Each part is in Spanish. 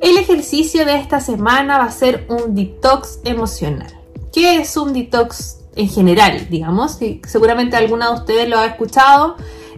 El ejercicio de esta semana va a ser un detox emocional. ¿Qué es un detox en general, digamos? seguramente alguna de ustedes lo ha escuchado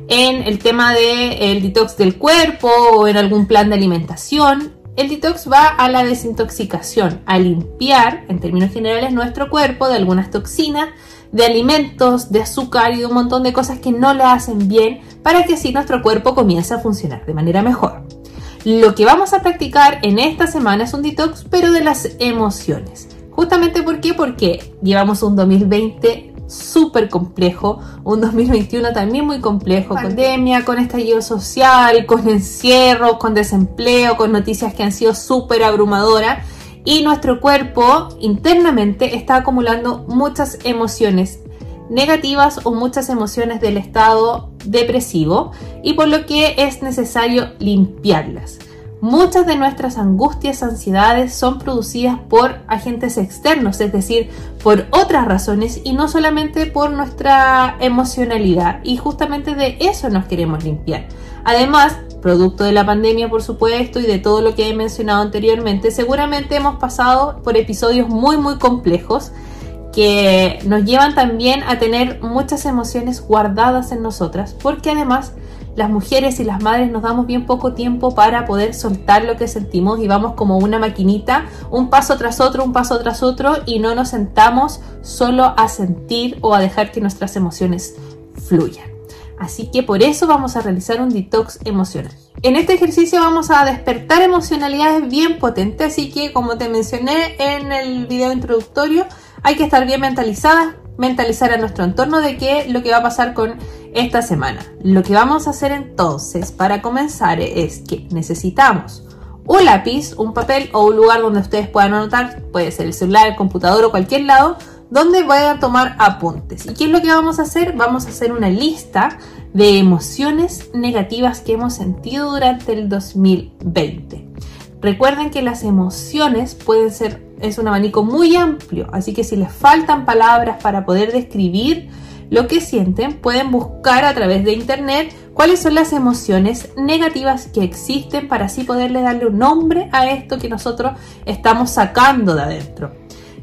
en el tema del detox del cuerpo o en algún plan de alimentación. El detox va a la desintoxicación, a limpiar, en términos generales, nuestro cuerpo de algunas toxinas, de alimentos, de azúcar y de un montón de cosas que no le hacen bien para que así nuestro cuerpo comience a funcionar de manera mejor. Lo que vamos a practicar en esta semana es un detox, pero de las emociones. Justamente ¿por qué? Porque llevamos un 2020 súper complejo, un 2021 también muy complejo, con pandemia, con estallido social, con encierro, con desempleo, con noticias que han sido súper abrumadoras y nuestro cuerpo internamente está acumulando muchas emociones negativas o muchas emociones del estado depresivo y por lo que es necesario limpiarlas. Muchas de nuestras angustias, ansiedades son producidas por agentes externos, es decir, por otras razones y no solamente por nuestra emocionalidad. Y justamente de eso nos queremos limpiar. Además, producto de la pandemia, por supuesto, y de todo lo que he mencionado anteriormente, seguramente hemos pasado por episodios muy, muy complejos que nos llevan también a tener muchas emociones guardadas en nosotras, porque además las mujeres y las madres nos damos bien poco tiempo para poder soltar lo que sentimos y vamos como una maquinita, un paso tras otro, un paso tras otro y no nos sentamos solo a sentir o a dejar que nuestras emociones fluyan. Así que por eso vamos a realizar un detox emocional. En este ejercicio vamos a despertar emocionalidades bien potentes, así que como te mencioné en el video introductorio, hay que estar bien mentalizadas, mentalizar a nuestro entorno de qué lo que va a pasar con esta semana. Lo que vamos a hacer entonces para comenzar es que necesitamos un lápiz, un papel o un lugar donde ustedes puedan anotar, puede ser el celular, el computador o cualquier lado, donde vayan a tomar apuntes. ¿Y qué es lo que vamos a hacer? Vamos a hacer una lista de emociones negativas que hemos sentido durante el 2020. Recuerden que las emociones pueden ser, es un abanico muy amplio, así que si les faltan palabras para poder describir lo que sienten, pueden buscar a través de internet cuáles son las emociones negativas que existen para así poderle darle un nombre a esto que nosotros estamos sacando de adentro.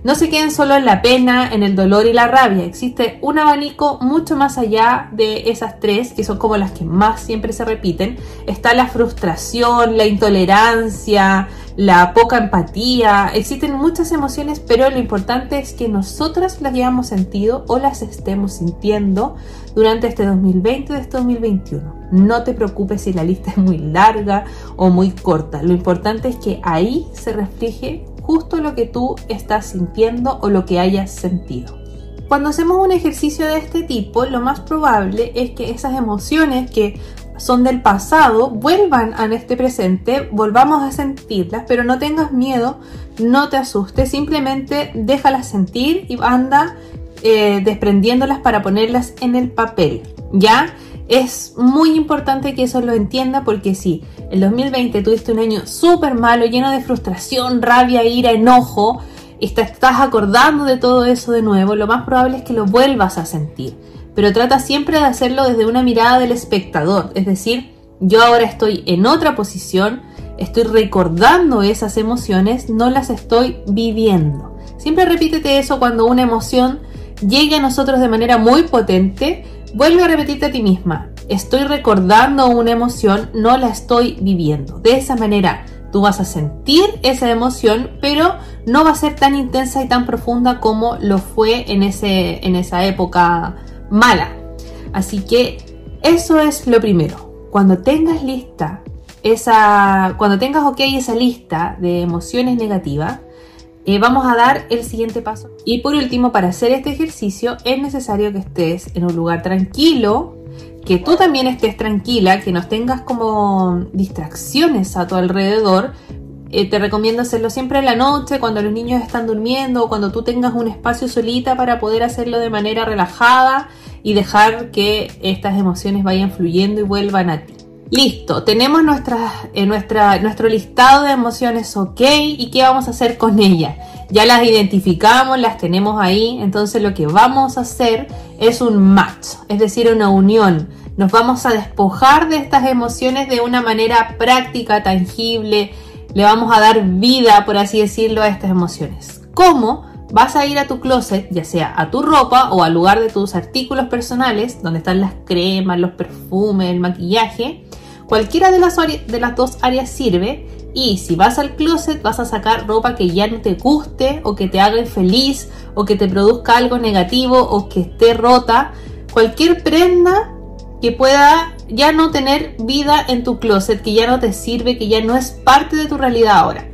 No se queden solo en la pena, en el dolor y la rabia. Existe un abanico mucho más allá de esas tres, que son como las que más siempre se repiten. Está la frustración, la intolerancia, la poca empatía. Existen muchas emociones, pero lo importante es que nosotras las hayamos sentido o las estemos sintiendo durante este 2020 o este 2021. No te preocupes si la lista es muy larga o muy corta. Lo importante es que ahí se refleje justo lo que tú estás sintiendo o lo que hayas sentido. Cuando hacemos un ejercicio de este tipo, lo más probable es que esas emociones que son del pasado vuelvan a este presente, volvamos a sentirlas, pero no tengas miedo, no te asustes, simplemente déjalas sentir y anda eh, desprendiéndolas para ponerlas en el papel, ¿ya? Es muy importante que eso lo entienda porque si el 2020 tuviste un año súper malo, lleno de frustración, rabia, ira, enojo, y te estás acordando de todo eso de nuevo, lo más probable es que lo vuelvas a sentir. Pero trata siempre de hacerlo desde una mirada del espectador, es decir, yo ahora estoy en otra posición, estoy recordando esas emociones, no las estoy viviendo. Siempre repítete eso cuando una emoción llegue a nosotros de manera muy potente, Vuelve a repetirte a ti misma, estoy recordando una emoción, no la estoy viviendo. De esa manera tú vas a sentir esa emoción, pero no va a ser tan intensa y tan profunda como lo fue en, ese, en esa época mala. Así que eso es lo primero. Cuando tengas lista esa, cuando tengas ok esa lista de emociones negativas, eh, vamos a dar el siguiente paso. Y por último, para hacer este ejercicio es necesario que estés en un lugar tranquilo, que tú también estés tranquila, que no tengas como distracciones a tu alrededor. Eh, te recomiendo hacerlo siempre en la noche, cuando los niños están durmiendo o cuando tú tengas un espacio solita para poder hacerlo de manera relajada y dejar que estas emociones vayan fluyendo y vuelvan a ti. Listo, tenemos nuestra, eh, nuestra, nuestro listado de emociones ok y qué vamos a hacer con ellas. Ya las identificamos, las tenemos ahí, entonces lo que vamos a hacer es un match, es decir, una unión. Nos vamos a despojar de estas emociones de una manera práctica, tangible, le vamos a dar vida, por así decirlo, a estas emociones. ¿Cómo? Vas a ir a tu closet, ya sea a tu ropa o al lugar de tus artículos personales, donde están las cremas, los perfumes, el maquillaje. Cualquiera de las, dos áreas sirve y si vas al closet vas a sacar ropa que ya no te guste o que te haga infeliz o que te produzca algo negativo o que esté rota. Cualquier prenda que pueda ya no tener vida en tu closet, que ya no te sirve, que ya no es parte de tu realidad ahora.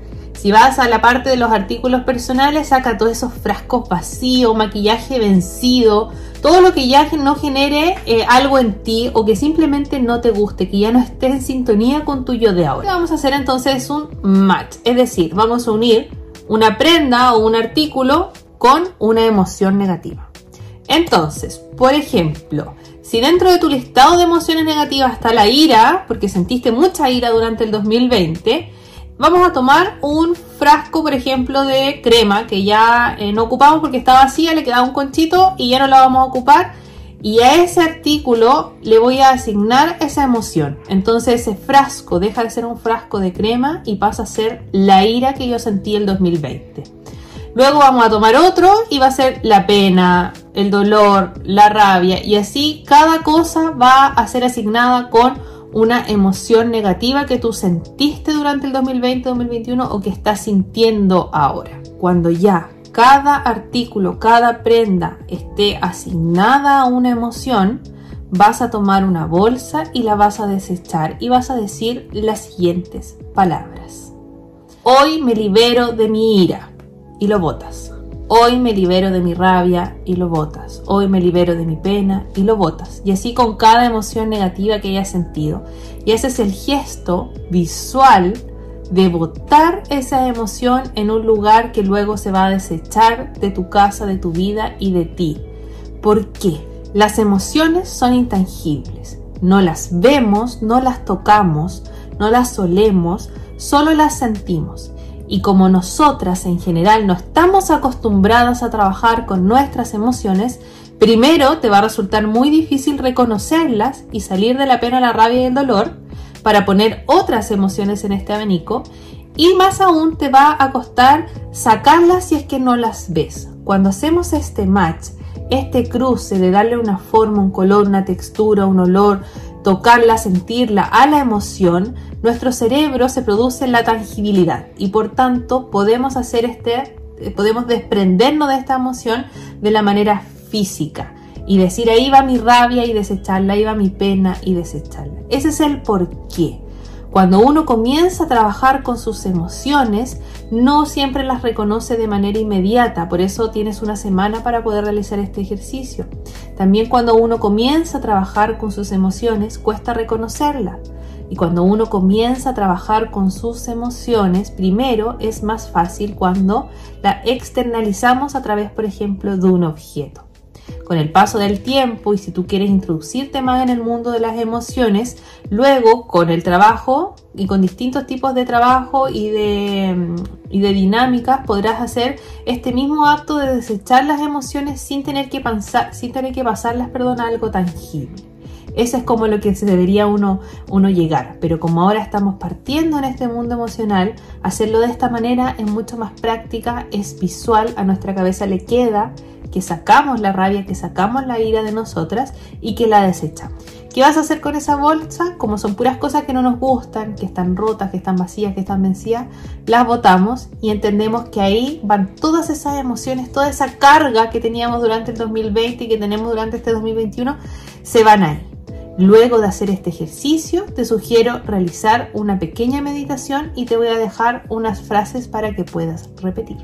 Si vas a la parte de los artículos personales, saca todos esos frascos vacíos, maquillaje vencido, todo lo que ya no genere eh, algo en ti o que simplemente no te guste, que ya no esté en sintonía con tu yo de ahora. Vamos a hacer entonces un match, es decir, vamos a unir una prenda o un artículo con una emoción negativa. Entonces, por ejemplo, si dentro de tu listado de emociones negativas está la ira, porque sentiste mucha ira durante el 2020, Vamos a tomar un frasco, por ejemplo, de crema que ya eh, no ocupamos porque está vacía, le queda un conchito y ya no la vamos a ocupar. Y a ese artículo le voy a asignar esa emoción. Entonces ese frasco deja de ser un frasco de crema y pasa a ser la ira que yo sentí el 2020. Luego vamos a tomar otro y va a ser la pena, el dolor, la rabia y así cada cosa va a ser asignada con una emoción negativa que tú sentiste durante el 2020-2021 o que estás sintiendo ahora. Cuando ya cada artículo, cada prenda esté asignada a una emoción, vas a tomar una bolsa y la vas a desechar y vas a decir las siguientes palabras. Hoy me libero de mi ira y lo botas. Hoy me libero de mi rabia y lo botas. Hoy me libero de mi pena y lo botas. Y así con cada emoción negativa que hayas sentido. Y ese es el gesto visual de botar esa emoción en un lugar que luego se va a desechar de tu casa, de tu vida y de ti. ¿Por qué? Las emociones son intangibles. No las vemos, no las tocamos, no las olemos, solo las sentimos. Y como nosotras en general no estamos acostumbradas a trabajar con nuestras emociones, primero te va a resultar muy difícil reconocerlas y salir de la pena, la rabia y el dolor para poner otras emociones en este abanico y más aún te va a costar sacarlas si es que no las ves. Cuando hacemos este match, este cruce de darle una forma, un color, una textura, un olor, tocarla, sentirla a la emoción, nuestro cerebro se produce la tangibilidad y por tanto podemos hacer este, eh, podemos desprendernos de esta emoción de la manera física y decir ahí va mi rabia y desecharla, ahí va mi pena y desecharla. Ese es el por qué. Cuando uno comienza a trabajar con sus emociones, no siempre las reconoce de manera inmediata, por eso tienes una semana para poder realizar este ejercicio. También cuando uno comienza a trabajar con sus emociones, cuesta reconocerla. Y cuando uno comienza a trabajar con sus emociones, primero es más fácil cuando la externalizamos a través, por ejemplo, de un objeto con el paso del tiempo y si tú quieres introducirte más en el mundo de las emociones, luego con el trabajo y con distintos tipos de trabajo y de, y de dinámicas podrás hacer este mismo acto de desechar las emociones sin tener que, pensar, sin tener que pasarlas perdón, a algo tangible. Eso es como lo que se debería uno, uno llegar. Pero como ahora estamos partiendo en este mundo emocional, hacerlo de esta manera es mucho más práctica, es visual, a nuestra cabeza le queda que sacamos la rabia, que sacamos la ira de nosotras y que la desechamos. ¿Qué vas a hacer con esa bolsa? Como son puras cosas que no nos gustan, que están rotas, que están vacías, que están vencidas, las botamos y entendemos que ahí van todas esas emociones, toda esa carga que teníamos durante el 2020 y que tenemos durante este 2021, se van ahí. Luego de hacer este ejercicio, te sugiero realizar una pequeña meditación y te voy a dejar unas frases para que puedas repetir.